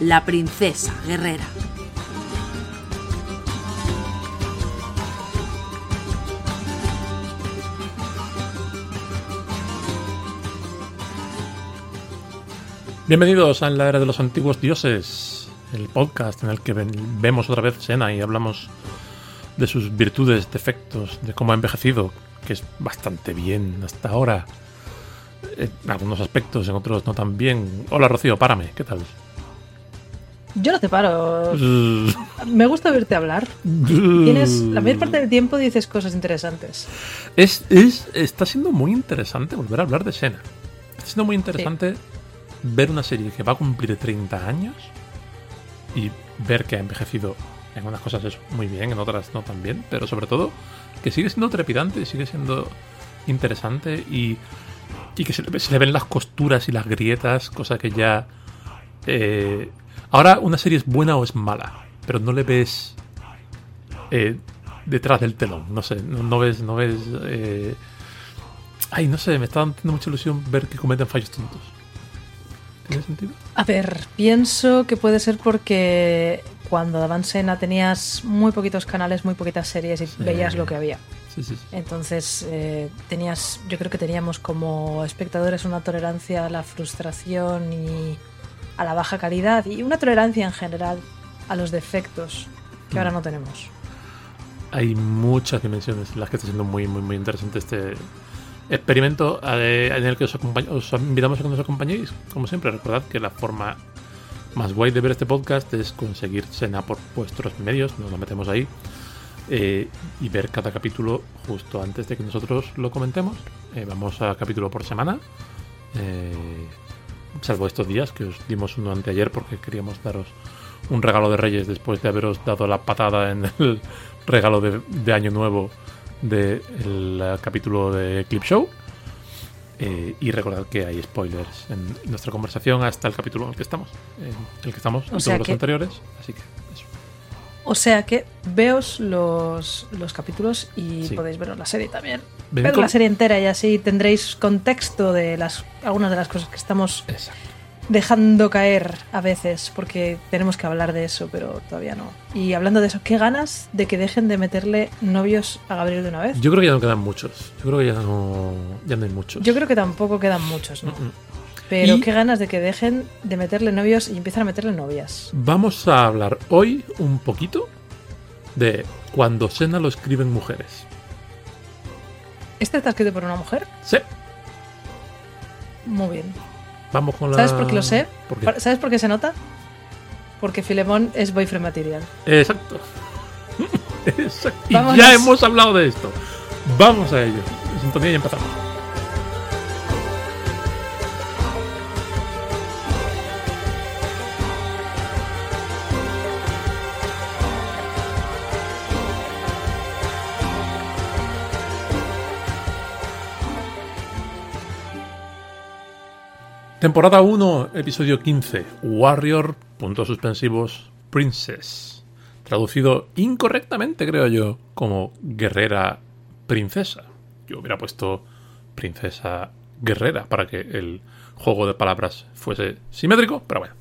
la princesa guerrera. Bienvenidos a la era de los antiguos dioses, el podcast en el que vemos otra vez Sena y hablamos de sus virtudes, defectos, de cómo ha envejecido, que es bastante bien hasta ahora. En algunos aspectos, en otros no tan bien. Hola Rocío, párame, ¿qué tal? Yo no te paro. Me gusta verte hablar. Tienes, la mayor parte del tiempo dices cosas interesantes. Es, es, está siendo muy interesante volver a hablar de Sena. Está siendo muy interesante ver una serie que va a cumplir 30 años y ver que ha envejecido en unas cosas es muy bien, en otras no tan bien, pero sobre todo que sigue siendo trepidante, sigue siendo interesante y, y que se le, ven las costuras y las grietas, cosa que ya... Eh, ahora una serie es buena o es mala, pero no le ves eh, detrás del telón, no sé, no, ves... No ves eh, ay, no sé, me está dando mucha ilusión ver que cometen fallos tontos. ¿Tiene sentido? A ver, pienso que puede ser porque cuando daban Sena tenías muy poquitos canales, muy poquitas series y veías lo que había. Sí, sí, Entonces, eh, tenías, yo creo que teníamos como espectadores una tolerancia a la frustración y a la baja calidad y una tolerancia en general a los defectos que ahora no tenemos. Hay muchas dimensiones en las que está siendo muy, muy, muy interesante este, experimento eh, en el que os, os invitamos a que nos acompañéis. Como siempre, recordad que la forma más guay de ver este podcast es conseguir Sena por vuestros medios, nos lo metemos ahí, eh, y ver cada capítulo justo antes de que nosotros lo comentemos. Eh, vamos a capítulo por semana, salvo estos días que os dimos uno anteayer porque queríamos daros un regalo de Reyes después de haberos dado la patada en el regalo de, de Año Nuevo del capítulo de Clip Show. Eh, y recordad que hay spoilers en nuestra conversación hasta el capítulo en el que estamos. En el que estamos en todos los anteriores. Así que O sea que veos los, los capítulos y podéis ver la serie también. Ver la serie entera y así tendréis contexto de las algunas de las cosas que estamos Exacto dejando caer a veces, porque tenemos que hablar de eso, pero todavía no. Y hablando de eso, ¿qué ganas de que dejen de meterle novios a Gabriel de una vez? Yo creo que ya no quedan muchos. Yo creo que ya no, ya no hay muchos. Yo creo que tampoco quedan muchos, ¿no? Pero qué ganas de que dejen de meterle novios y empiezan a meterle novias. Vamos a hablar hoy un poquito de cuando Sena lo escriben mujeres. ¿Este está escrito por una mujer? Sí. Muy bien. Vamos con la... ¿Sabes por qué lo sé? ¿Sabes por qué se nota? Porque Filemón es boyfriend material. Exacto. Exacto. Y ya hemos hablado de esto. Vamos a ello. Sintonía y empezamos. Temporada 1, episodio 15. Warrior, puntos suspensivos, Princess. Traducido incorrectamente, creo yo, como guerrera princesa. Yo hubiera puesto princesa guerrera para que el juego de palabras fuese simétrico, pero bueno.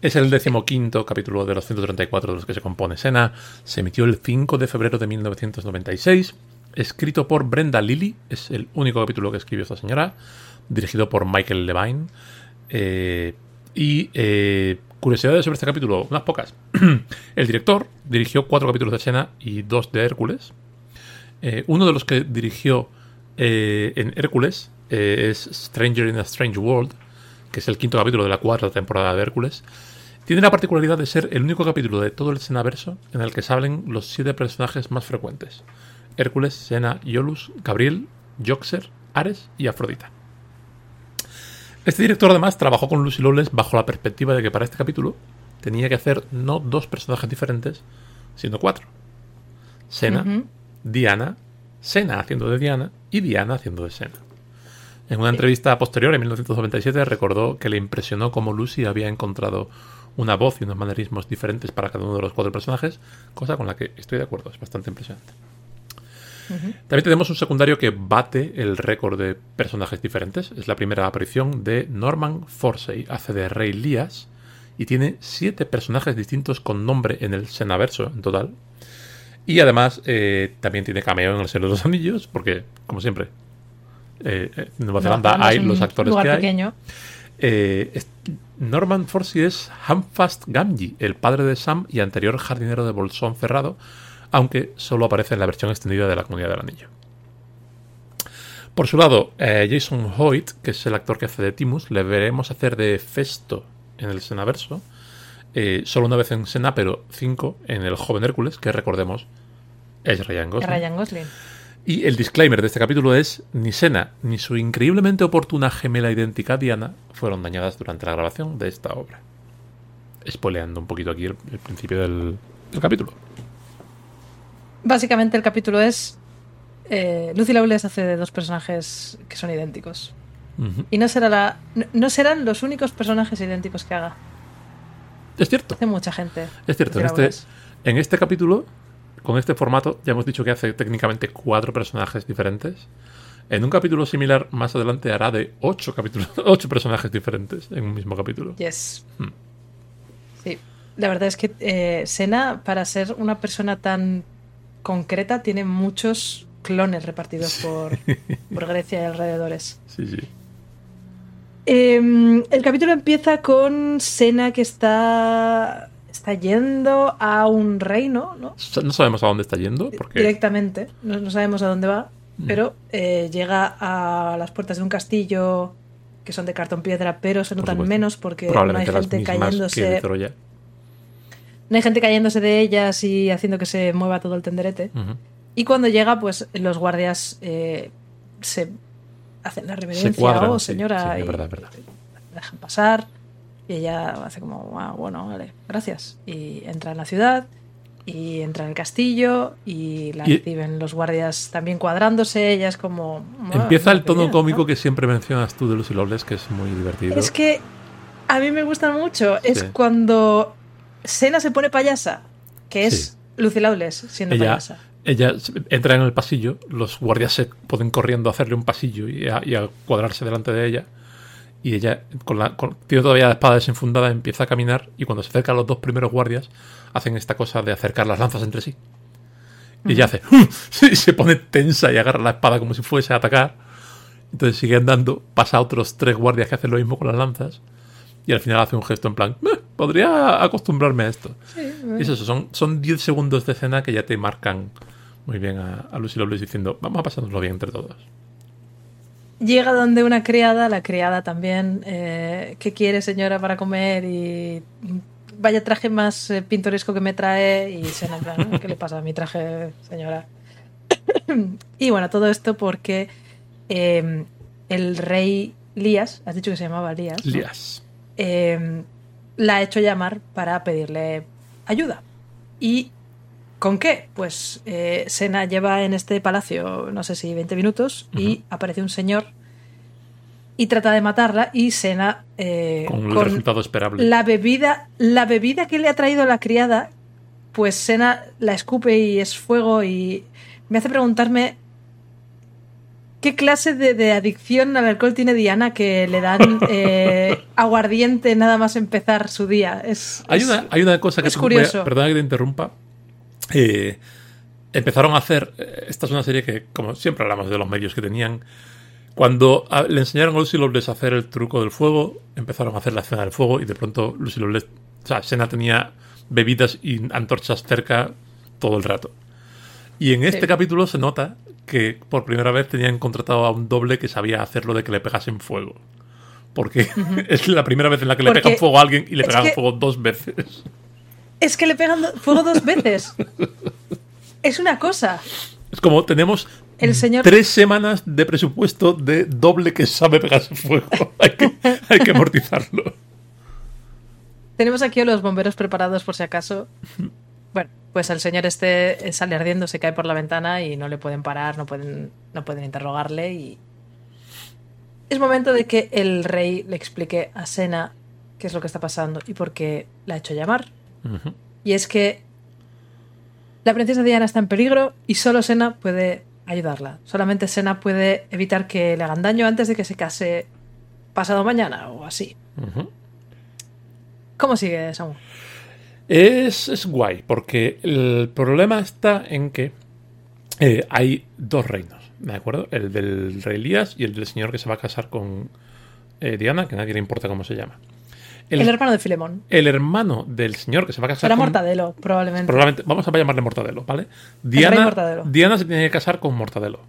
Es el decimoquinto capítulo de los 134 de los que se compone Sena. Se emitió el 5 de febrero de 1996. Escrito por Brenda Lilly. Es el único capítulo que escribió esta señora dirigido por Michael Levine. Eh, y eh, curiosidades sobre este capítulo, unas pocas. el director dirigió cuatro capítulos de escena y dos de Hércules. Eh, uno de los que dirigió en Hércules es Stranger in a Strange World, que es el quinto capítulo de la cuarta temporada de Hércules. Tiene la particularidad de ser el único capítulo de todo el verso en el que salen los siete personajes más frecuentes: Hércules, Sena, Iolus, Gabriel, Joxer, Ares y Afrodita. Este director además trabajó con Lucy Lawless bajo la perspectiva de que para este capítulo tenía que hacer no dos personajes diferentes, sino cuatro. Sena. Diana, Sena haciendo de Diana y Diana haciendo de Sena. En una entrevista posterior, en 1997, recordó que le impresionó cómo Lucy había encontrado una voz y unos manerismos diferentes para cada uno de los cuatro personajes, cosa con la que estoy de acuerdo, es bastante impresionante. También tenemos un secundario que bate el récord de personajes diferentes. Es la primera aparición de Norman Forsey, hace de Rey Lías, y tiene siete personajes distintos con nombre en el Senaverso en total. Y además eh, también tiene cameo en el Señor de los Anillos, porque, como siempre, eh, eh, en Nueva Zelanda hay los actores que hay. Eh, es- Norman Forsey es Hamfast Gamgee, el padre de Sam y anterior jardinero de Bolsón Cerrado, aunque solo aparece en la versión extendida de la Comunidad del Anillo. Por su lado, eh, Jason Hoyt, que es el actor que hace de Timus, le veremos hacer de Festo en el Senaverso, eh, solo una vez en Sena, pero cinco en el joven Hércules, que recordemos es Ryan Gosling. Ryan Gosling. Y el disclaimer de este capítulo es: ni Sena ni su increíblemente oportuna gemela idéntica Diana fueron dañadas durante la grabación de esta obra. Spoileando un poquito aquí el, el principio del, del capítulo. Básicamente el capítulo es eh, Lucy Lawless hace de dos personajes que son idénticos. Y no, será la, no, no serán los únicos personajes idénticos que haga. Es cierto, Hace mucha gente. es cierto. En este, en este capítulo, con este formato, ya hemos dicho que hace técnicamente cuatro personajes diferentes. En un capítulo similar, más adelante hará de ocho, capítulos, ocho personajes diferentes en un mismo capítulo. Yes. Hmm. Sí. La verdad es que eh, Sena, para ser una persona tan concreta, tiene muchos clones repartidos por, por Grecia y alrededores. Sí, sí. Eh, el capítulo empieza con Sena que está, está yendo a un reino, ¿no? No sabemos a dónde está yendo, porque Directamente, no, no sabemos a dónde va, Mm. pero eh, llega a las puertas de un castillo que son de cartón piedra, pero se notan menos porque no hay gente cayéndose. No hay gente cayéndose de ellas y haciendo que se mueva todo el tenderete. Ujú. Y cuando llega, pues los guardias eh, se hacen la reverencia, cuadran, oh sí, señora, sí, es y verdad, es verdad. la dejan pasar. Y ella hace como, ah, bueno, vale, gracias. Y entra en la ciudad, y entra en el castillo, y la Y- reciben los guardias también cuadrándose. Ella es como. "Ah, Empieza el tono bien, cómico ¿no?". que siempre mencionas tú de Lucy Lawless, que es muy divertido. Es que a mí me gusta mucho. Es Sí. cuando Sena se pone payasa, que es Sí. Lucy Lawless siendo ella, payasa. ella entra en el pasillo, los guardias se ponen corriendo a hacerle un pasillo y a, y a cuadrarse delante de ella. Y ella, con la, con- tiene todavía la espada desenfundada, empieza a caminar. Y cuando se acercan los dos primeros guardias, hacen esta cosa de acercar las lanzas entre sí. Y ella hace. y se pone tensa y agarra la espada como si fuese a atacar. Entonces sigue andando, pasa a otros tres guardias que hacen lo mismo con las lanzas. Y al final hace un gesto en plan: "Eh, podría acostumbrarme a esto. Y es eso, son, son 10 segundos de escena que ya te marcan muy bien a, a Lucy Lawless diciendo, vamos a pasárnoslo bien entre todos. Llega donde una criada, la criada también, eh, ¿qué quiere señora para comer? Y vaya traje más eh, pintoresco que me trae y se en plan, ¿qué le pasa a mi traje, señora? y bueno, todo esto porque eh, el rey Lías, has dicho que se llamaba Lías, ¿no? Lías. eh, la ha hecho llamar para pedirle ayuda. ¿Y con qué? Pues eh, Sena lleva en este palacio, no sé si 20 minutos, y aparece un señor y trata de matarla y Sena eh, Con el con resultado esperable. la bebida, la bebida que le ha traído la criada, pues Sena la escupe y es fuego y me hace preguntarme qué clase de, de adicción al alcohol tiene Diana que le dan eh, aguardiente nada más empezar su día. Es, Hay es- una, hay una cosa que es curioso. perdona que te interrumpa. Eh, empezaron a hacer. eh, Esta es una serie que, como siempre hablamos de los medios que tenían. Cuando a- le enseñaron a Lucy Lawless a hacer el truco del fuego, empezaron a hacer la escena del fuego y de pronto Lucy Lawless. O sea, Sena tenía bebidas y antorchas cerca todo el rato. Y en este Sí. capítulo se nota que por primera vez tenían contratado a un doble que sabía hacerlo de que le pegasen fuego. Porque es la primera vez en la que le pegan fuego a alguien y le pegan que- fuego dos veces. Es que le pegan fuego dos veces. es una cosa. Es como tenemos El señor- tres semanas de presupuesto de doble que sabe pegarse fuego. hay, que, hay que amortizarlo. Tenemos aquí a los bomberos preparados por si acaso. Bueno, pues el señor este sale ardiendo, se cae por la ventana y no le pueden parar, no pueden, no pueden interrogarle y... Es momento de que el rey le explique a Sena qué es lo que está pasando y por qué la ha hecho llamar. Y es que la princesa Diana está en peligro y solo Sena puede ayudarla. Solamente Sena puede evitar que le hagan daño antes de que se case pasado mañana o así. ¿Cómo sigue Samu? Es, es guay, porque el problema está en que eh, hay dos reinos, ¿de acuerdo? El del rey Elías y el del señor que se va a casar con eh, Diana, que a nadie le importa cómo se llama. El, El, hermano de Filemón. el hermano del señor que se va a casar Será con... Mortadelo, probablemente. Probablemente, vamos a llamarle Mortadelo, ¿vale? Diana, Mortadelo. Diana se tiene que casar con Mortadelo.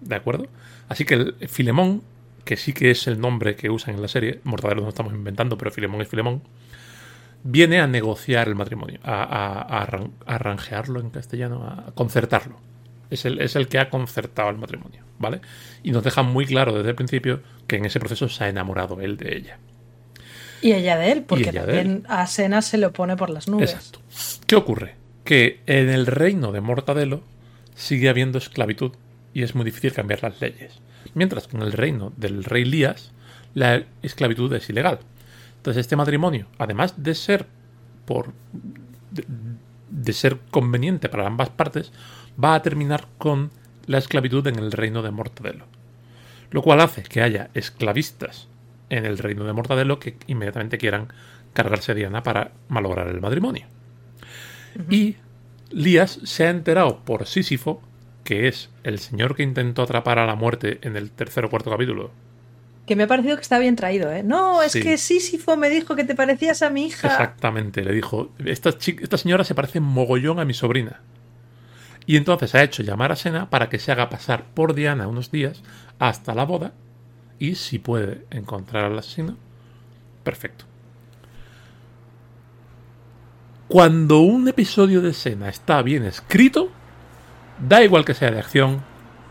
¿De acuerdo? Así que el Filemón, que sí que es el nombre que usan en la serie, Mortadelo no estamos inventando, pero Filemón es Filemón, viene a negociar el matrimonio, a, a- a arran- a arranjearlo en castellano, a concertarlo. Es el, es el que ha concertado el matrimonio, ¿vale? Y nos deja muy claro desde el principio que en ese proceso se ha enamorado él de ella. Y ella de él, porque ella también a Sena se le pone por las nubes. Exacto. ¿Qué ocurre? Que en el reino de Mortadelo sigue habiendo esclavitud y es muy difícil cambiar las leyes. Mientras que en el reino del rey Lías la esclavitud es ilegal. Entonces este matrimonio, además de ser por de, de ser conveniente para ambas partes, va a terminar con la esclavitud en el reino de Mortadelo. Lo cual hace que haya esclavistas en el reino de Mortadelo que inmediatamente quieran cargarse a Diana para malograr el matrimonio. Y Lías se ha enterado por Sísifo, que es el señor que intentó atrapar a la muerte en el tercer o cuarto capítulo. Que me ha parecido que está bien traído, ¿eh? No, es Sí. que Sísifo me dijo que te parecías a mi hija. Exactamente, le dijo, esta, esta señora se parece mogollón a mi sobrina. Y entonces ha hecho llamar a Sena para que se haga pasar por Diana unos días hasta la boda y si puede encontrar al asesino, perfecto. Cuando un episodio de Sena está bien escrito, da igual que sea de acción,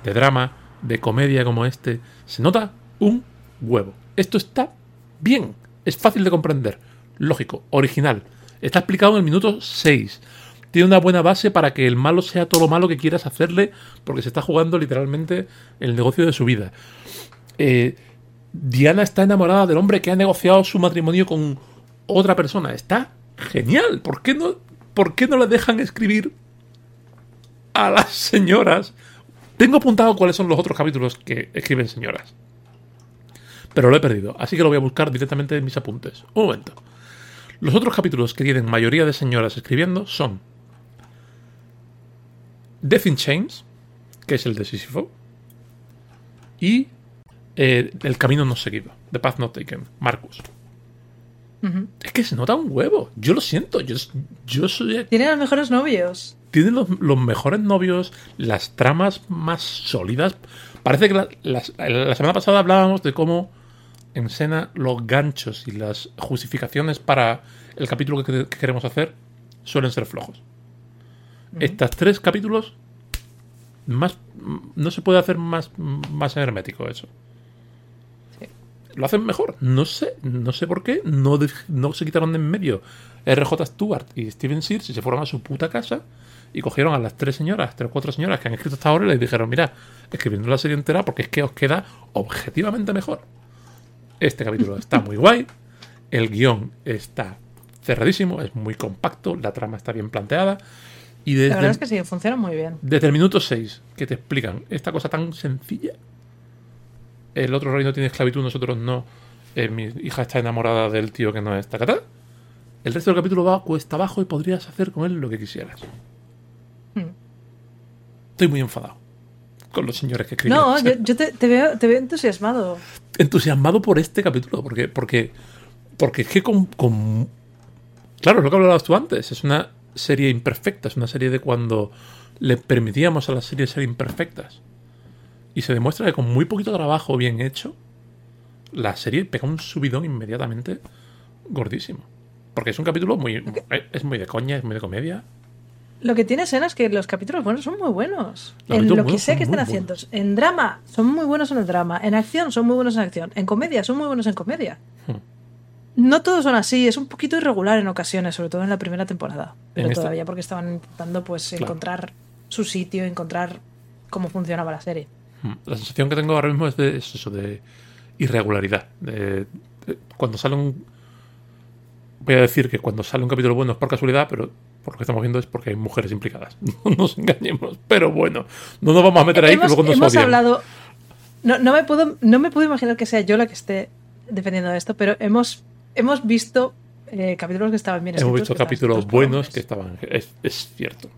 de drama, de comedia como este, se nota un huevo. Esto está bien, es fácil de comprender, lógico, original. Está explicado en el minuto 6. Tiene una buena base para que el malo sea todo lo malo que quieras hacerle, porque se está jugando literalmente el negocio de su vida. Eh, Diana está enamorada del hombre que ha negociado su matrimonio con otra persona. Está genial. ¿Por qué no, por qué no le dejan escribir a las señoras? Tengo apuntado cuáles son los otros capítulos que escriben señoras. Pero lo he perdido, así que lo voy a buscar directamente en mis apuntes. Un momento. Los otros capítulos que tienen mayoría de señoras escribiendo son Death in Chains, que es el de Sísifo, y eh, El Camino No Seguido, The Path Not Taken, Marcus. Es que se nota un huevo. Yo lo siento. Yo, yo soy. Tiene los mejores novios. Tiene los, los mejores novios, las tramas más sólidas. Parece que la, las- la semana pasada hablábamos de cómo en Sena los ganchos y las justificaciones para el capítulo que, que queremos hacer suelen ser flojos. Estos tres capítulos más no se puede hacer más, más hermético eso. Lo hacen mejor. No sé, no sé por qué. No, de- no se quitaron de en medio RJ Stewart y Steven Sears y se fueron a su puta casa y cogieron a las tres señoras, tres o cuatro señoras que han escrito hasta ahora y les dijeron, mira, escribiendo la serie entera porque es que os queda objetivamente mejor. Este capítulo está muy guay. El guion está cerradísimo, es muy compacto, la trama está bien planteada. Y desde, La verdad es que sí, funciona muy bien. desde el minuto 6 que te explican esta cosa tan sencilla. El otro reino tiene esclavitud, nosotros no. Eh, mi hija está enamorada del tío que no es tacatá. El resto del capítulo va cuesta abajo y podrías hacer con él lo que quisieras. Hmm. Estoy muy enfadado con los señores que escriben. No, yo, yo te, te veo, te veo entusiasmado. entusiasmado por este capítulo, porque, porque, porque es que con, con- Claro, es lo que hablabas tú antes, es una serie imperfecta, es una serie de cuando le permitíamos a las series ser imperfectas. Y se demuestra que con muy poquito trabajo bien hecho, la serie pega un subidón inmediatamente gordísimo. Porque es un capítulo muy... Es muy de coña, es muy de comedia. Lo que tiene escena es que los capítulos buenos son muy buenos. Los en lo que sea son que estén haciendo. En drama son muy buenos en el drama. En acción son muy buenos en acción. En comedia son muy buenos en comedia. Hmm. no todos son así, es un poquito irregular en ocasiones, sobre todo en la primera temporada. Pero esta- todavía porque estaban intentando pues Claro. encontrar su sitio, encontrar cómo funcionaba la serie. Mm. La sensación que tengo ahora mismo es de es eso, de irregularidad. De- de- cuando sale un. Voy a decir que cuando sale un capítulo bueno es por casualidad, pero por lo que estamos viendo es porque hay mujeres implicadas. No nos engañemos. Pero bueno, no nos vamos a meter ahí hemos que luego nos hemos odian. hablado. No, no me puedo, no me puedo imaginar que sea yo la que esté defendiendo esto, pero hemos, hemos visto eh, capítulos que estaban bien Hemos escritos, visto que estaban capítulos buenos que estaban. Es, es cierto.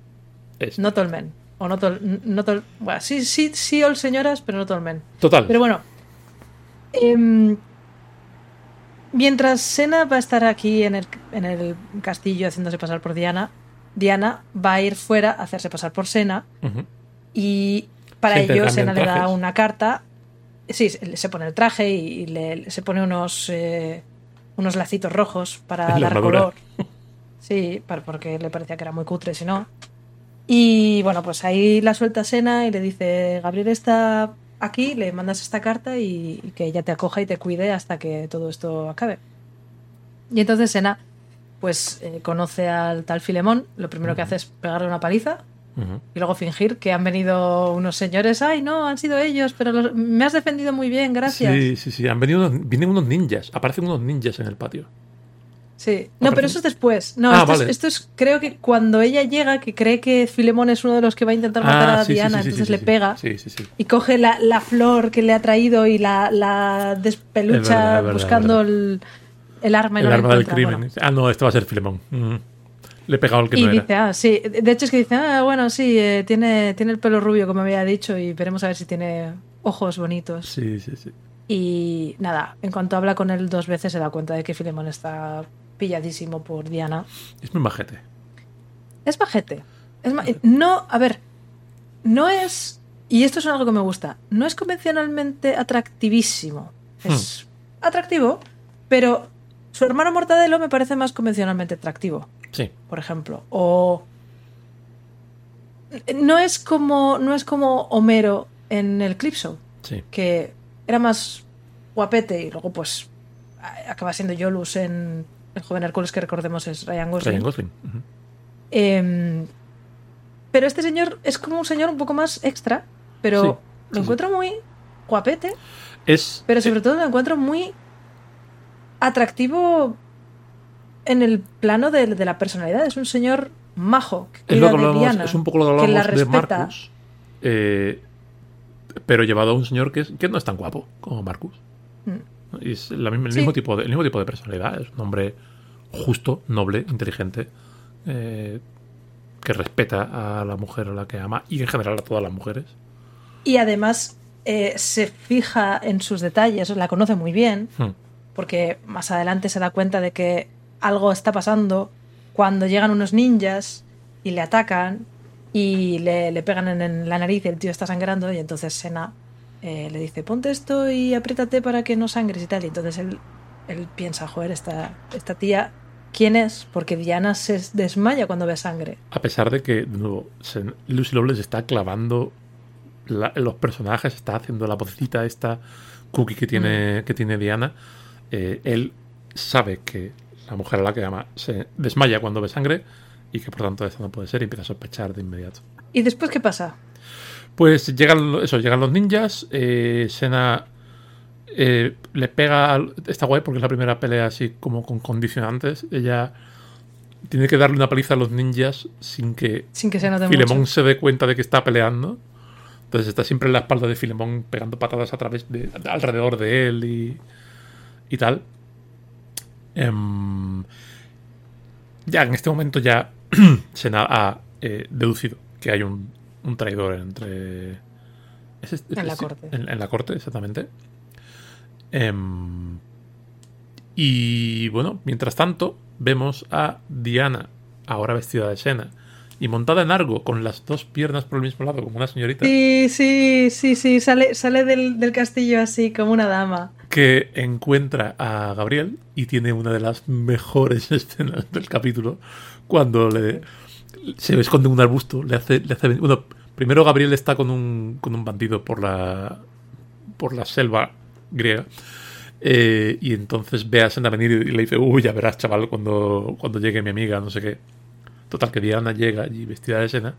Es- No all men. O no all, no all- bueno, sí, sí, sí, all señoras, pero no all men. Total. Pero bueno. em, mientras Sena va a estar aquí en el, en el castillo haciéndose pasar por Diana, Diana va a ir fuera a hacerse pasar por Sena y para Se ello Sena le da una carta. Sí, se pone el traje y le, se pone unos, eh, unos lacitos rojos para la dar armadura. color. Sí, para- porque le parecía que era muy cutre, si no. Y bueno, pues ahí la suelta Sena y le dice, Gabriel está aquí, le mandas esta carta y, y que ella te acoja y te cuide hasta que todo esto acabe. Y entonces Sena, pues eh, conoce al tal Filemón, lo primero que hace es pegarle una paliza y luego fingir que han venido unos señores, ay no, han sido ellos, pero los- me has defendido muy bien, gracias. Sí, sí, sí. Han venido unos, vienen unos ninjas. Aparecen unos ninjas en el patio. Sí. No, pero eso es después. No, Ah, esto, vale. es, esto es, creo que cuando ella llega, que cree que Filemón es uno de los que va a intentar matar Ah, a sí, sí, Diana, sí, sí, entonces le pega y coge la, la flor que le ha traído y la, la despelucha Es verdad, es verdad, buscando El, el arma y El no arma del crimen. Bueno. Ah, no, este va a ser Filemón. Ujú. Le he pegado al que Y no era. dice, ah, sí. De hecho es que dice, ah, bueno, sí, eh, tiene, tiene el pelo rubio, como había dicho, y veremos a ver si tiene ojos bonitos. Sí, sí, sí. Y nada, en cuanto habla con él dos veces se da cuenta de que Filemón está pilladísimo por Diana. Es muy majete. Es majete. Es ma- no, a ver, no es, y esto es algo que me gusta, no es convencionalmente atractivísimo. Es atractivo, pero su hermano Mortadelo me parece más convencionalmente atractivo, Sí. por ejemplo. O no es como, no es como Homero en el Clip Show Sí. que era más guapete y luego pues acaba siendo Yolus en el joven Hércules que recordemos es Ryan Gosling. Ryan Gosling. Ujú. Em, pero este señor es como un señor un poco más extra, pero Sí, lo sí, encuentro muy guapete, Es. pero sobre todo lo encuentro muy atractivo en el plano de, de la personalidad. Es un señor majo que Es, lo que de hablamos- Diana, es un poco lo que que la de. Marcus. eh, pero llevado a un señor que, es- que no es tan guapo como Marcus. Mm. Es la misma- el, Sí. mismo tipo de, el mismo tipo de personalidad. Es un hombre justo, noble, inteligente. eh, que respeta a la mujer a la que ama y en general a todas las mujeres. Y además eh, se fija en sus detalles, la conoce muy bien, Hmm. porque más adelante se da cuenta de que algo está pasando cuando llegan unos ninjas y le atacan y le, le pegan en, en la nariz y el tío está sangrando y entonces Sena eh, le dice ponte esto y apriétate para que no sangres y tal y entonces él, él piensa joder esta, esta tía ¿quién es? porque Diana se desmaya cuando ve sangre A pesar de que, de nuevo, se- Lucy Lawless está clavando la- los personajes, está haciendo la vocecita esta cookie que Mm. tiene, que tiene Diana, eh, él sabe que la mujer a la que ama se desmaya cuando ve sangre y que por tanto eso no puede ser y empieza a sospechar de inmediato. ¿y después qué pasa? Pues llegan, eso, llegan los ninjas, eh, Sena eh, le pega, al- está guay porque es la primera pelea así como con condicionantes, ella tiene que darle una paliza a los ninjas sin que sin que se note Filemón mucho se dé cuenta de que está peleando. Entonces está siempre en la espalda de Filemón pegando patadas a través de alrededor de él y, y tal. Em, ya en este momento ya se ha eh, deducido que hay un, un traidor entre es este- En la corte. En, en la corte, exactamente. Em, y bueno, mientras tanto, vemos a Diana, ahora vestida de Sena, y montada en Argo, con las dos piernas por el mismo lado, como una señorita, Sí, sí, sí, sí, sale, sale del, del castillo así, como una dama. que encuentra a Gabriel y tiene una de las mejores escenas del capítulo, cuando le, se esconde en un arbusto, le hace, le hace... Bueno, primero Gabriel está con un, con un bandido por la, por la selva griega. Eh, y entonces ve a Sena venir y le dice, uy, ya verás, chaval, cuando, cuando llegue mi amiga, no sé qué. Total, que Diana llega allí vestida de Sena,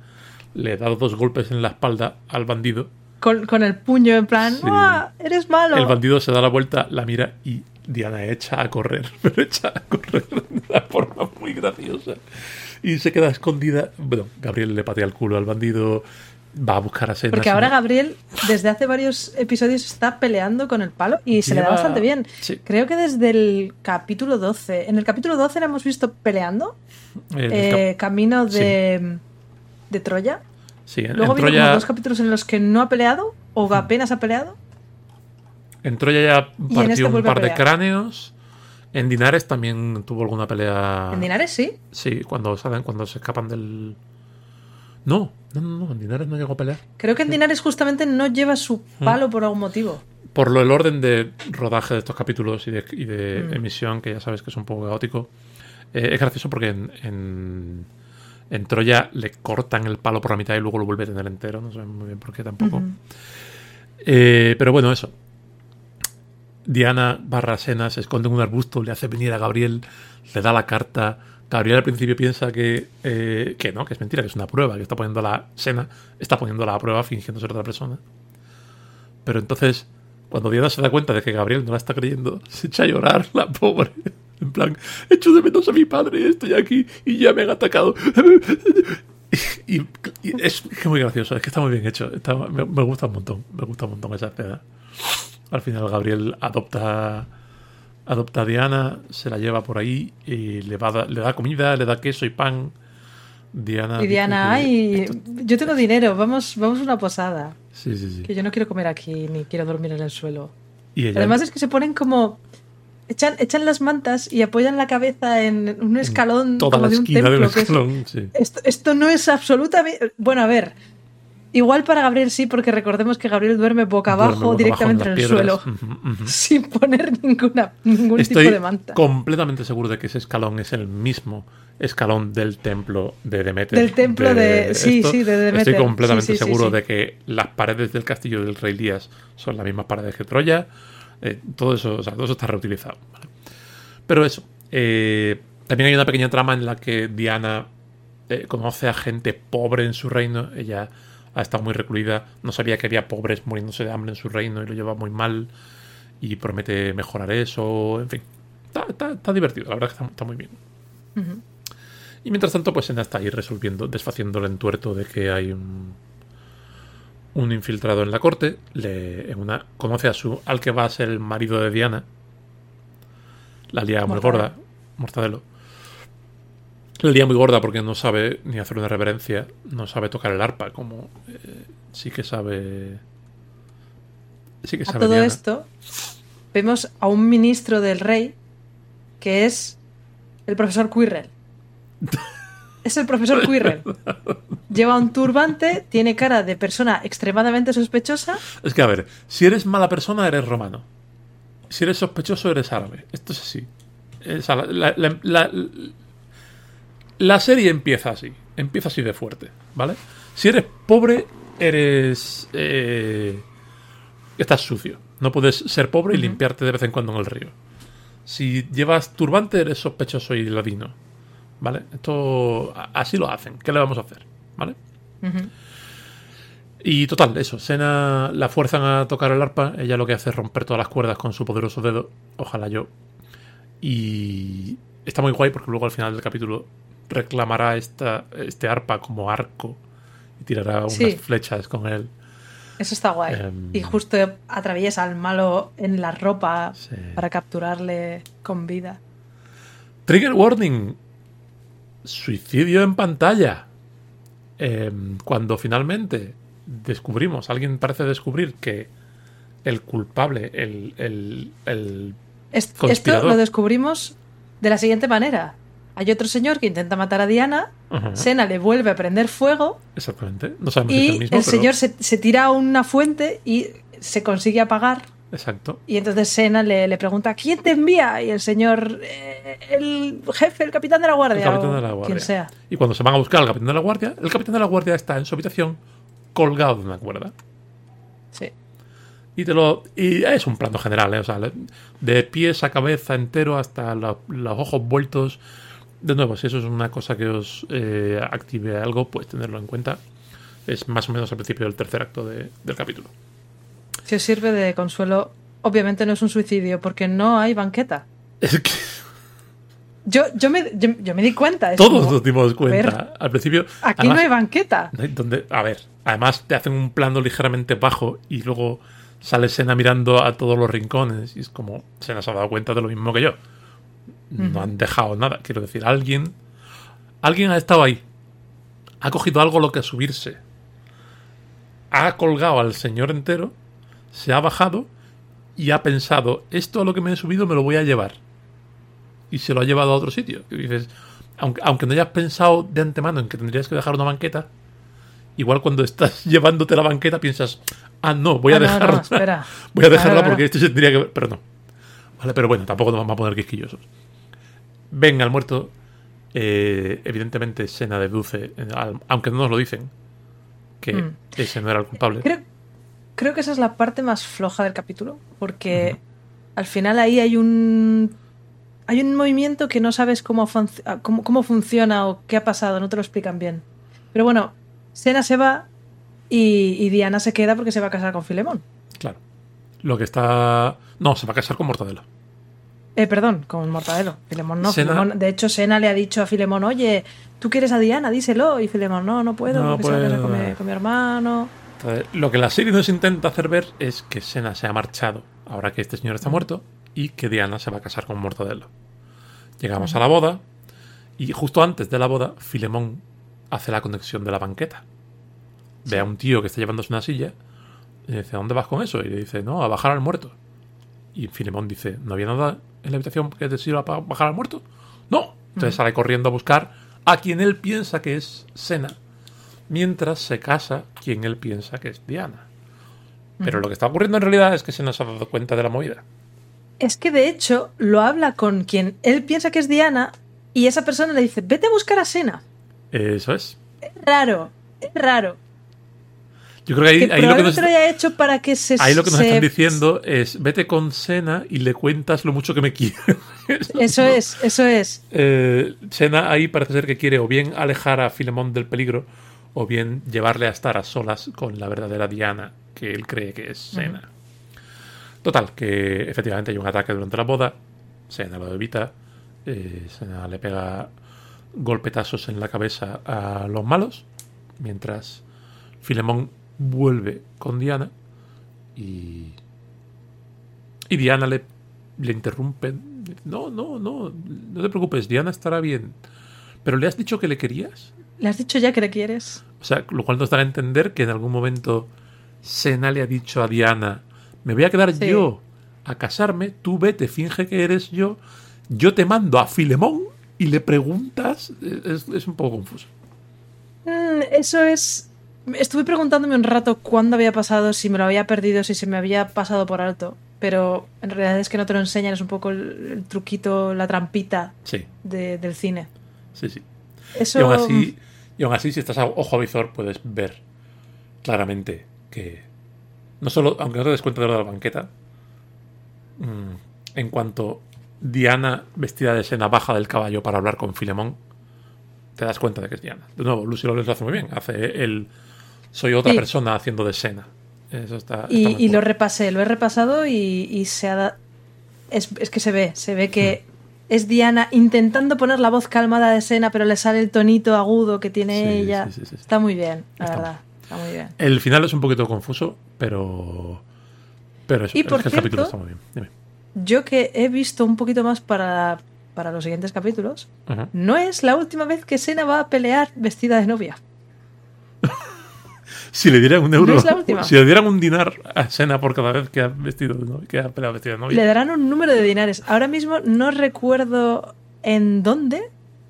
le da dos golpes en la espalda al bandido. Con, con el puño en plan, Sí. ¡ah! ¡Eres malo! El bandido se da la vuelta, la mira y Diana echa a correr, pero echa a correr de una forma muy graciosa. Y se queda escondida. Bueno, Gabriel le patea el culo al bandido, va a buscar a Sena. Porque ahora Gabriel, desde hace varios episodios, está peleando con el palo y se le da bastante bien. Sí. Creo que desde el capítulo 12. En el capítulo 12 la hemos visto peleando, el eh, cap- camino de, de Troya. sí, en, Luego en como Troya, dos capítulos en los que no ha peleado o apenas ha peleado. en Troya ya partió este un par de cráneos. En Dinares también tuvo alguna pelea. En Dinares sí. Sí, cuando salen, cuando se escapan del. No, no, no, en Dinares no llegó a pelear. Creo que en Dinares justamente no lleva su Mm. palo por algún motivo. Por lo el orden de rodaje de estos capítulos y de, y de Mm. emisión, que ya sabes que es un poco caótico, eh, es gracioso porque en, en, en Troya le cortan el palo por la mitad y luego lo vuelve a tener entero. No sé muy bien por qué tampoco. Eh, pero bueno, eso. Diana barra Sena se esconde en un arbusto, le hace venir a Gabriel, le da la carta. Gabriel al principio piensa que, eh, que no, que es mentira, que es una prueba, que está poniendo la Sena, está poniendo la prueba fingiendo ser otra persona. Pero entonces, cuando Diana se da cuenta de que Gabriel no la está creyendo, se echa a llorar, la pobre. En plan, echo de menos a mi padre, estoy aquí y ya me han atacado. Y, y es muy gracioso, es que está muy bien hecho. me gusta un montón, me gusta un montón esa escena. Al final Gabriel adopta adopta a Diana, se la lleva por ahí y le, va le da comida, le da queso y pan. Diana. Y Diana, ay, esto- yo tengo dinero, vamos, vamos a una posada. Sí, sí, sí. Que yo no quiero comer aquí ni quiero dormir en el suelo. Y ella, Además es que se ponen como... Echan, echan las mantas y apoyan la cabeza en un escalón toda como la de un templo. escalón. sí. esto, esto no es absolutamente... Bueno, a ver. Igual para Gabriel sí, porque recordemos que Gabriel duerme boca Duerme abajo boca directamente abajo en el suelo. Sin poner ninguna, ningún Estoy tipo de manta. completamente seguro de que ese escalón es el mismo escalón del templo de Demeter. Del templo de- sí, sí, de Demeter. Estoy completamente Sí, sí, sí, seguro sí. de que las paredes del castillo del rey Lías son las mismas paredes que Troya. Eh, todo eso, o sea, todo eso está reutilizado. ¿vale? Pero eso. eh, también hay una pequeña trama en la que Diana eh, conoce a gente pobre en su reino. Ella ha estado muy recluida. No sabía que había pobres muriéndose de hambre en su reino y lo lleva muy mal. Y promete mejorar eso. En fin. Está, está- está divertido. La verdad que está, está muy bien. Y mientras tanto, pues Sena está ahí resolviendo, desfaciendo el entuerto de que hay un, un infiltrado en la corte. Le, en una, conoce a su, al que va a ser el marido de Diana. La lía muy gorda. Mortadelo. La lía muy gorda porque no sabe ni hacer una reverencia. No sabe tocar el arpa, como eh, sí que sabe. Sí que A sabe todo Diana. esto, vemos a un ministro del rey que es el profesor Quirrell. Es el profesor Quirrell. Lleva un turbante, tiene cara de persona extremadamente sospechosa. Es que, a ver, si eres mala persona, eres romano. Si eres sospechoso, eres árabe. Esto es así. La- la serie empieza así. Empieza así de fuerte, ¿vale? Si eres pobre, eres... eh, estás sucio. No puedes ser pobre y limpiarte de vez en cuando en el río. Si llevas turbante, eres sospechoso y ladino. ¿Vale? Esto... Así lo hacen. ¿Qué le vamos a hacer? ¿Vale? Y total, eso. Sena la fuerzan a tocar el arpa. Ella lo que hace es romper todas las cuerdas con su poderoso dedo. Ojalá yo. Y está muy guay porque luego al final del capítulo reclamará esta, este arpa como arco y tirará unas Sí. flechas con él. Eso está guay. Em. Y justo atraviesa al malo en la ropa Sí. para capturarle con vida. Trigger warning. Suicidio en pantalla. Em, cuando finalmente descubrimos, alguien parece descubrir que el culpable, el, el, el Est- Esto lo descubrimos de la siguiente manera. Hay otro señor que intenta matar a Diana, Ajá. Sena le vuelve a prender fuego Exactamente. No sabemos si es y el mismo, el pero- señor se, se tira a una fuente y se consigue apagar. Exacto. Y entonces Sena le, le pregunta, ¿quién te envía? Y el señor, "Eh, el jefe, el capitán de la guardia. El capitán de la guardia. Quien sea. Y cuando se van a buscar al capitán de la guardia, el capitán de la guardia está en su habitación colgado de una cuerda. Sí. Y, te lo, y es un plano general, ¿eh? o sea, de pies a cabeza entero hasta los ojos vueltos. De nuevo, si eso es una cosa que os eh, active algo, pues tenerlo en cuenta. Es más o menos al principio del tercer acto del capítulo. Si os sirve de consuelo, obviamente no es un suicidio, porque no hay banqueta. Es que yo, yo, me, yo, me di cuenta. Todos nos dimos cuenta. Al principio. Aquí no hay banqueta. Donde, a ver, además te hacen un plano ligeramente bajo y luego sale Sena mirando a todos los rincones. Y es como. Sena se ha dado cuenta de lo mismo que yo. No han dejado nada. Quiero decir, alguien. Alguien ha estado ahí. Ha cogido algo lo que subirse. Ha colgado al señor entero. Se ha bajado. Y ha pensado: Esto a lo que me he subido me lo voy a llevar y se lo ha llevado a otro sitio. Y dices, aunque, aunque no hayas pensado de antemano en que tendrías que dejar una banqueta, igual cuando estás llevándote la banqueta piensas, ah, no, voy a ah, dejarla. voy a dejarla porque este se tendría que. Pero no. Vale, pero bueno, tampoco nos vamos a poner quisquillosos. Venga, al muerto. Eh, evidentemente, Sena deduce, aunque no nos lo dicen, que mm. ese no era el culpable. Creo, que esa es la parte más floja del capítulo, porque al final ahí hay un hay un movimiento que no sabes cómo, cómo, funciona o qué ha pasado, no te lo explican bien. Pero bueno, Sena se va y, Diana se queda porque se va a casar con Filemón. Claro. Lo que está. No, se va a casar con Mortadelo. Eh, perdón, con Mortadelo. Filemón no. de hecho, Sena le ha dicho a Filemón, oye, tú quieres a Diana, díselo. Y Filemón, no, no puedo, porque se va a con mi, con mi hermano. lo que la serie nos intenta hacer ver es que Sena se ha marchado ahora que este señor está muerto y que Diana se va a casar con Mortadelo. Llegamos a la boda y justo antes de la boda, Filemón hace la conexión de la banqueta. Ve a un tío que está llevándose una silla y dice, ¿a dónde vas con eso? Y le dice, no, a bajar al muerto. Y Filemón dice, ¿no había nada en la habitación que te sirva para bajar al muerto? No. Entonces sale corriendo a buscar a quien él piensa que es Sena, mientras se casa quien él piensa que es Diana. Pero lo que está ocurriendo en realidad es que se nos ha dado cuenta de la movida. Es que de hecho lo habla con quien él piensa que es Diana y esa persona le dice, vete a buscar a Sena. Eso es. Es raro, es raro. Yo creo que ahí, ahí lo que nos, hecho para que se, ahí lo que nos están diciendo es vete con Sena y le cuentas lo mucho que me quiere. Eso es, eso es. Eh, Sena ahí parece ser que quiere o bien alejar a Filemón del peligro o bien llevarle a estar a solas con la verdadera Diana que él cree que es Sena. Total, que efectivamente hay un ataque durante la boda, Sena lo evita, eh, Sena le pega golpetazos en la cabeza a los malos, mientras Filemón vuelve con Diana y, y Diana le, le interrumpe. No, no, no, no te preocupes, Diana estará bien. ¿Pero le has dicho que le querías? ¿Le has dicho ya que le quieres? O sea, lo cual nos da a entender que en algún momento Sena le ha dicho a Diana me voy a quedar yo a casarme, tú vete, finge que eres yo, yo te mando a Filemón y le preguntas, es, un poco confuso. Mm, eso es... Estuve preguntándome un rato cuándo había pasado, si me lo había perdido, si se me había pasado por alto, pero en realidad es que no te lo enseñan, es un poco el, truquito, la trampita del cine. Sí, sí. Eso... Y aún, así, y aún así, si estás a ojo a visor, puedes ver claramente que no solo, aunque no te des cuenta de lo de la banqueta, mm, en cuanto Diana, vestida de Sena, baja del caballo para hablar con Filemón, te das cuenta de que es Diana. De nuevo, Lucy Lawless lo hace muy bien. Hace el soy otra persona haciendo de Sena. Eso está, y, lo repasé, lo he repasado y, se ha es, que se ve, se ve que hmm. es Diana intentando poner la voz calmada de Sena, pero le sale el tonito agudo que tiene ella. está muy bien, la verdad. El final es un poquito confuso, pero. Pero es, por el capítulo está muy bien. Yo que he visto un poquito más para, para los siguientes capítulos, no es la última vez que Sena va a pelear vestida de novia. Si le dieran un euro, si le dieran un dinar a Sena por cada vez que ha, vestido que ha peleado vestida de novia. Le darán un número de dinares. Ahora mismo no recuerdo en dónde,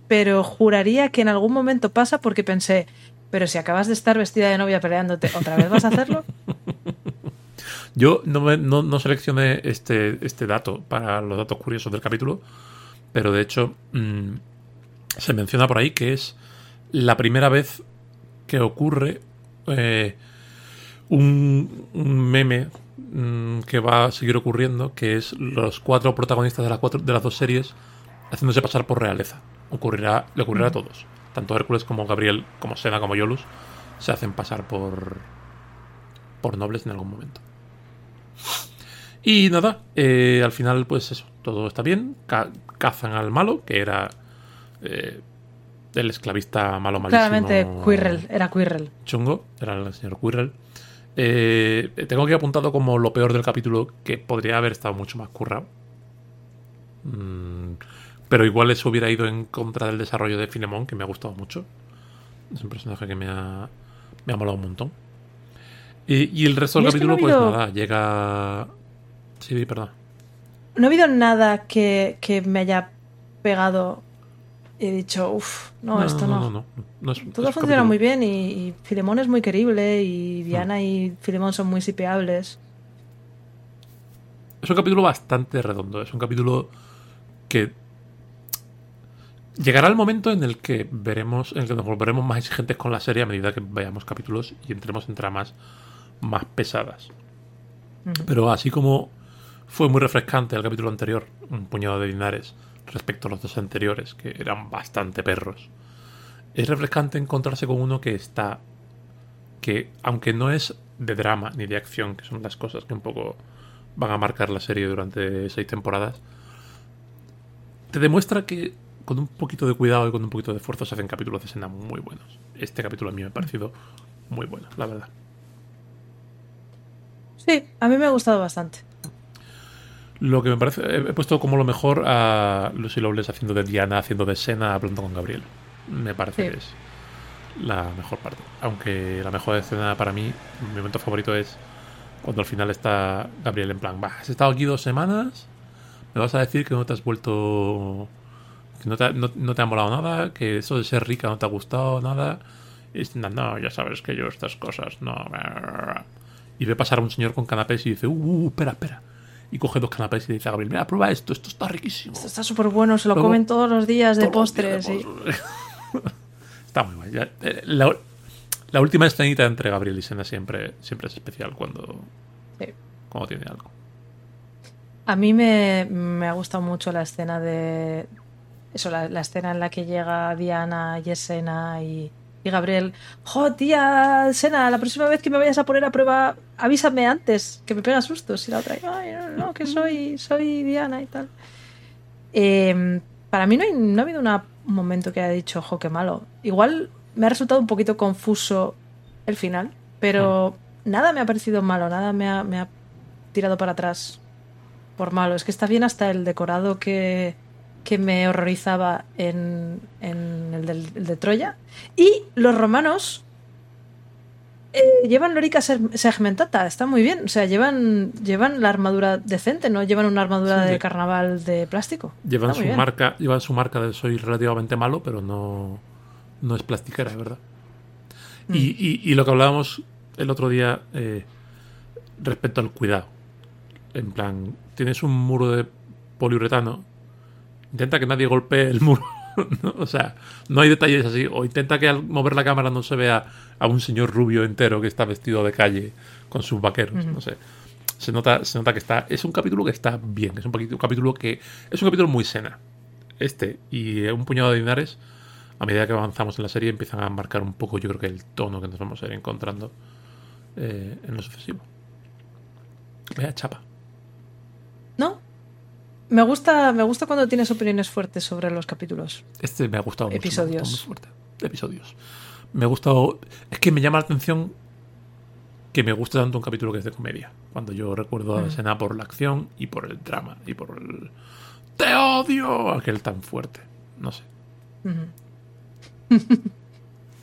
pero juraría que en algún momento pasa porque pensé, pero si acabas de estar vestida de novia peleándote, ¿otra vez vas a hacerlo? Yo no, no, seleccioné este, este dato para los datos curiosos del capítulo, pero de hecho mm, se menciona por ahí que es la primera vez que ocurre eh, un, un meme mm, que va a seguir ocurriendo, que es los cuatro protagonistas de, las cuatro, de las dos series haciéndose pasar por realeza. Ocurrirá, le ocurrirá a todos. Tanto Hércules como Gabriel, como Sena, como Yolus, se hacen pasar por, por nobles en algún momento. Y nada, eh, al final, pues eso, todo está bien. Ca- cazan al malo, que era eh, el esclavista malo malísimo. Claramente, Quirrell, era Quirrell. Chungo, era el señor Quirrell. Eh, tengo aquí apuntado como lo peor del capítulo, que podría haber estado mucho más currado. Mm, pero igual eso hubiera ido en contra del desarrollo de Filemón, que me ha gustado mucho. Es un personaje que me ha, me ha molado un montón. Y, y el resto Y del es que capítulo, no pues habido- nada, llega. Sí, perdón. No ha habido nada que, que me haya pegado y he dicho, uff, no, esto no. no, no, no es- Todo es funciona capítulo- muy bien y, y Filemón es muy querible y Diana y Filemón son muy sipeables. Es un capítulo bastante redondo. Es un capítulo que llegará el momento en el que veremos, en el que nos volveremos más exigentes con la serie a medida que veamos capítulos y entremos en tramas más pesadas. Pero así como fue muy refrescante el capítulo anterior, un puñado de dinares, respecto a los dos anteriores, que eran bastante perros, es refrescante encontrarse con uno que está. que, aunque no es de drama ni de acción, que son las cosas que un poco van a marcar la serie durante seis temporadas, te demuestra que con un poquito de cuidado y con un poquito de esfuerzo se hacen capítulos de escena muy buenos. Este capítulo a mí me ha parecido muy bueno, la verdad. Sí, a mí me ha gustado bastante. Lo que me parece, he puesto como lo mejor a Lucy Lawless haciendo de Diana, haciendo de Sena, hablando con Gabriel. Me parece Sí. que es la mejor parte. Aunque la mejor escena para mí, mi momento favorito es cuando al final está Gabriel en plan, "Bah, has estado aquí dos semanas, me vas a decir que no te has vuelto, que no te, ha- no, no te ha molado nada, que eso de ser rica no te ha gustado nada. Y no, no, ya sabes que yo estas cosas no. Y ve pasar a un señor con canapés y dice, uh, uh, espera, espera. Y coge dos canapés y dice a Gabriel, mira, prueba esto, esto está riquísimo. Esto está súper bueno, se lo Luego- comen todos los días de postres. y- está muy guay. Eh, La, la última escenita entre Gabriel y Sena siempre, siempre es especial cuando, Sí. cuando tiene algo. A mí me, me ha gustado mucho la escena de. Eso, la, la escena en la que llega Diana, Yesena y, y Gabriel. ¡Jo, tía! Sena, la próxima vez que me vayas a poner a prueba, avísame antes, que me pega sustos. Y la otra, ¡ay, no, no, que soy, soy Diana y tal! Eh, para mí no, hay- no ha habido una- un momento que haya dicho, ¡jo, qué malo! Igual me ha resultado un poquito confuso el final, pero nada me ha parecido malo, nada me ha, me ha tirado para atrás por malo. Es que está bien hasta el decorado que, que me horrorizaba en, en el, del- el de Troya. Y los romanos eh, llevan lórica segmentata, está muy bien. O sea, llevan, llevan la armadura decente, no llevan una armadura Sí, de carnaval de plástico. Llevan su bien. marca, llevan su marca de soy relativamente malo, pero no, no es plastiquera, es verdad. Mm. Y, y- y lo que hablábamos el otro día eh, respecto al cuidado. En plan, tienes un muro de poliuretano, intenta que nadie golpee el muro. ¿no? O sea, no hay detalles así. O intenta que al mover la cámara no se vea a un señor rubio entero que está vestido de calle con sus vaqueros. No sé. Se nota, se nota que está. Es un capítulo que está bien. Es un, un capítulo que. Es un capítulo muy sena. Este y un puñado de dinares, a medida que avanzamos en la serie, empiezan a marcar un poco, yo creo que el tono que nos vamos a ir encontrando eh, en lo sucesivo. Vea chapa. ¿No? Me gusta, me gusta cuando tienes opiniones fuertes sobre los capítulos. Este me ha gustado mucho. me ha Episodios. gustado muy fuerte. Episodios. Me ha gustado. Es que me llama la atención que me gusta tanto un capítulo que es de comedia. Cuando yo recuerdo a Mm. Sena por la acción y por el drama y por el. ¡Te odio! Aquel tan fuerte. No sé.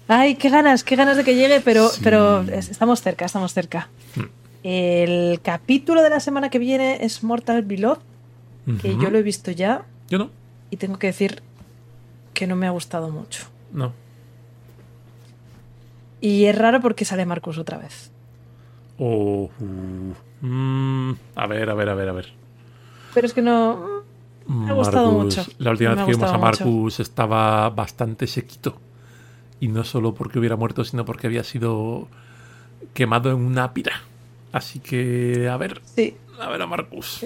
Ay, qué ganas, qué ganas de que llegue, pero, Sí. pero es- estamos cerca, estamos cerca. Hmm. El capítulo de la semana que viene es Mortal Beloved, que yo lo he visto ya Yo no. y tengo que decir que no me ha gustado mucho. No. Y es raro porque sale Marcus otra vez. Oh, uh, mm, a ver, a ver, a ver, a ver. Pero es que no... Me ha gustado Marcus, mucho. La última vez que vimos a mucho. Marcus estaba bastante sequito. Y no solo porque hubiera muerto, sino porque había sido quemado en una pira. Así que, a ver, Sí. a ver a Marcus.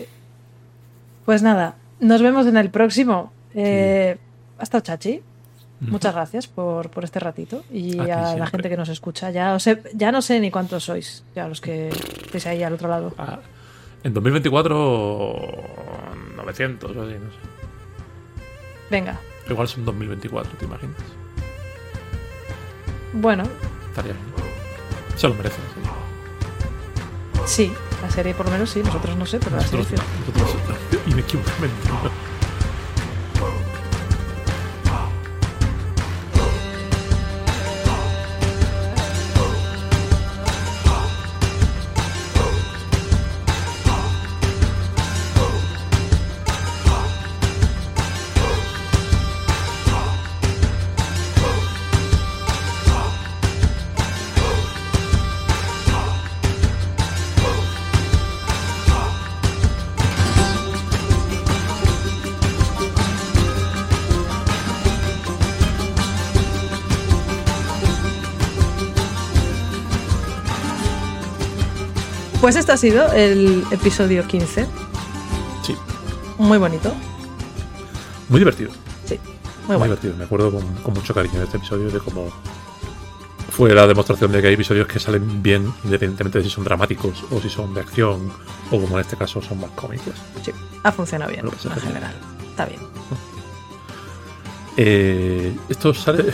Pues nada, nos vemos en el próximo. Eh, Ha estado chachi. Muchas gracias por, por este ratito y A la siempre. gente que nos escucha. Ya, os he- ya no sé ni cuántos sois, ya los que estáis ahí al otro lado. Ah, en 2024, 900 o así, no sé. Venga, Igual son 2024, ¿te imaginas? bueno, Estaría bien. Se lo merecen. Sí. la serie por lo menos sí, nosotros no sé, pero la Nosotros, serie nosotros inequívocamente. Pues este ha sido el episodio 15. Sí, Muy bonito. muy divertido. Sí, muy Muy bueno. divertido. Me acuerdo con, con mucho cariño de este episodio de cómo fue la demostración de que hay episodios que salen bien, independientemente de si son dramáticos o si son de acción o como en este caso son más cómicos. Sí, ha funcionado bien en general. Está bien. Eh, esto sale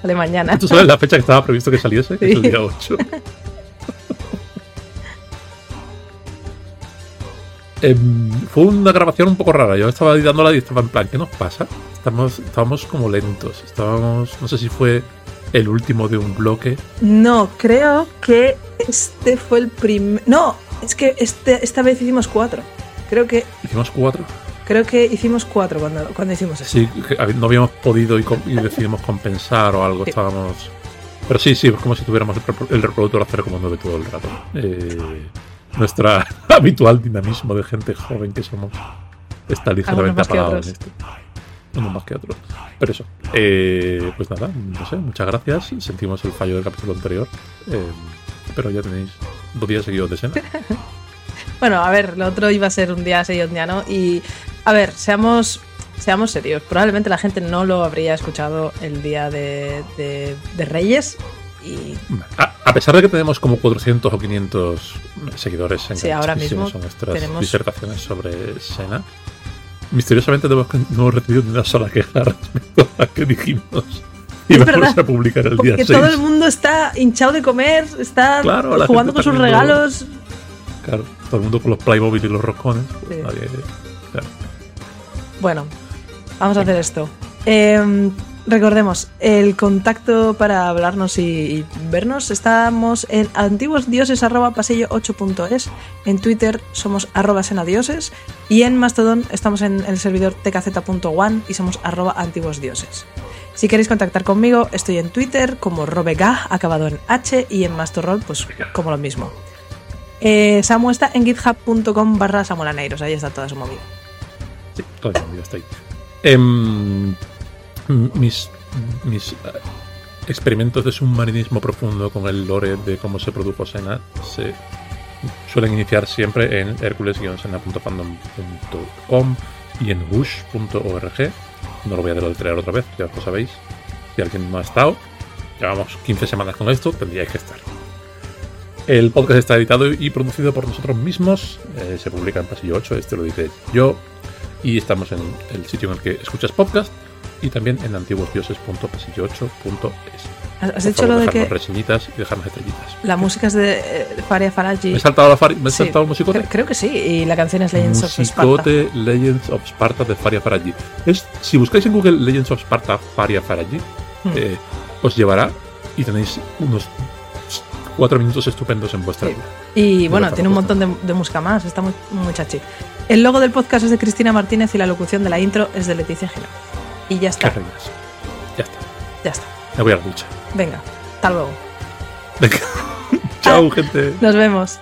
Sale mañana. esto sale la fecha que estaba previsto que saliese, que es el día 8. Em, fue una grabación un poco rara. Yo estaba editándola y estaba en plan, ¿qué nos pasa? Estamos, estábamos como lentos. Estábamos, no sé si fue el último de un bloque. No, creo que este fue el primer. No, es que este, esta vez hicimos cuatro. Creo que Hicimos cuatro. creo que hicimos cuatro cuando, cuando hicimos eso. Sí, no habíamos podido y, decidimos compensar o algo. Sí. Estábamos. Pero sí, sí, es como si tuviéramos el reproductor a 0,9 todo el rato. Eh, nuestra habitual dinamismo de gente joven que somos está ligeramente apagado en esto. Unos más que otros. Pero eso. eh, pues nada, no sé, muchas gracias. Sentimos el fallo del capítulo anterior. eh, pero ya tenéis dos días seguidos de cena. Bueno, a ver, lo otro iba a ser un día y un día no. Y, a ver, seamos, seamos serios. Probablemente la gente no lo habría escuchado el día de, de- de Reyes. Y A, pesar de que tenemos como 400 o 500 seguidores en Sí, ahora mismo en nuestras tenemos- disertaciones sobre Sena, misteriosamente no hemos, recibido ni una sola queja respecto a que dijimos y vamos verdad, a publicar el día porque 6. todo el mundo está hinchado de comer, está Claro, jugando con sus regalos. Claro, todo el mundo con los Playmobil y los roscones. pues Sí. nadie- claro. Bueno, vamos a hacer esto. Eh, recordemos, el contacto para hablarnos y, y vernos, estamos en antiguosdioses.pasillo8.es, en Twitter somos arroba senadioses y en Mastodon estamos en el servidor tkz.one y somos arroba antiguosdioses. Si queréis contactar conmigo, estoy en Twitter como robega, acabado en H, y en Mastorrol, pues como lo mismo. Eh, Samu está en github.com barra samuelaneiros, ahí está toda su movida. Sí, todo el mundo está ahí. Em, mis mis eh, experimentos de submarinismo profundo con el lore de cómo se produjo Sena se suelen iniciar siempre en hercules-sena.fandom.com y en bush.org. No lo voy a deletrear otra vez, ya lo sabéis. Si alguien no ha estado, llevamos 15 semanas con esto, tendríais que estar. El podcast está editado y producido por nosotros mismos. eh, se publica en Pasillo 8, este lo dice yo. Y estamos en el sitio en el que escuchas podcast y también en antiguosdioses.pasillo8.es. ¿Has dicho lo de que reseñitas y dejarnos estrellitas. la música es de eh, Faria Faraji? ¿Me he saltado, la fari- me he Sí, saltado el musicote? Cre- Creo que sí, y la canción es Legends of Sparta. Musicote Legends of Sparta de Faria Faraji. Es, si buscáis en Google Legends of Sparta Faria Faraji, Hmm. eh, os llevará y tenéis unos cuatro minutos estupendos en vuestra Sí. vida. Y bueno, tiene un montón de, de música más, está muy, muy chachi. El logo del podcast es de Cristina Martínez y la locución de la intro es de Leticia Gila. Y ya está. Ya está. ya está. Me voy a la ducha. Venga, hasta luego. Venga. Chao, Ah. gente. Nos vemos.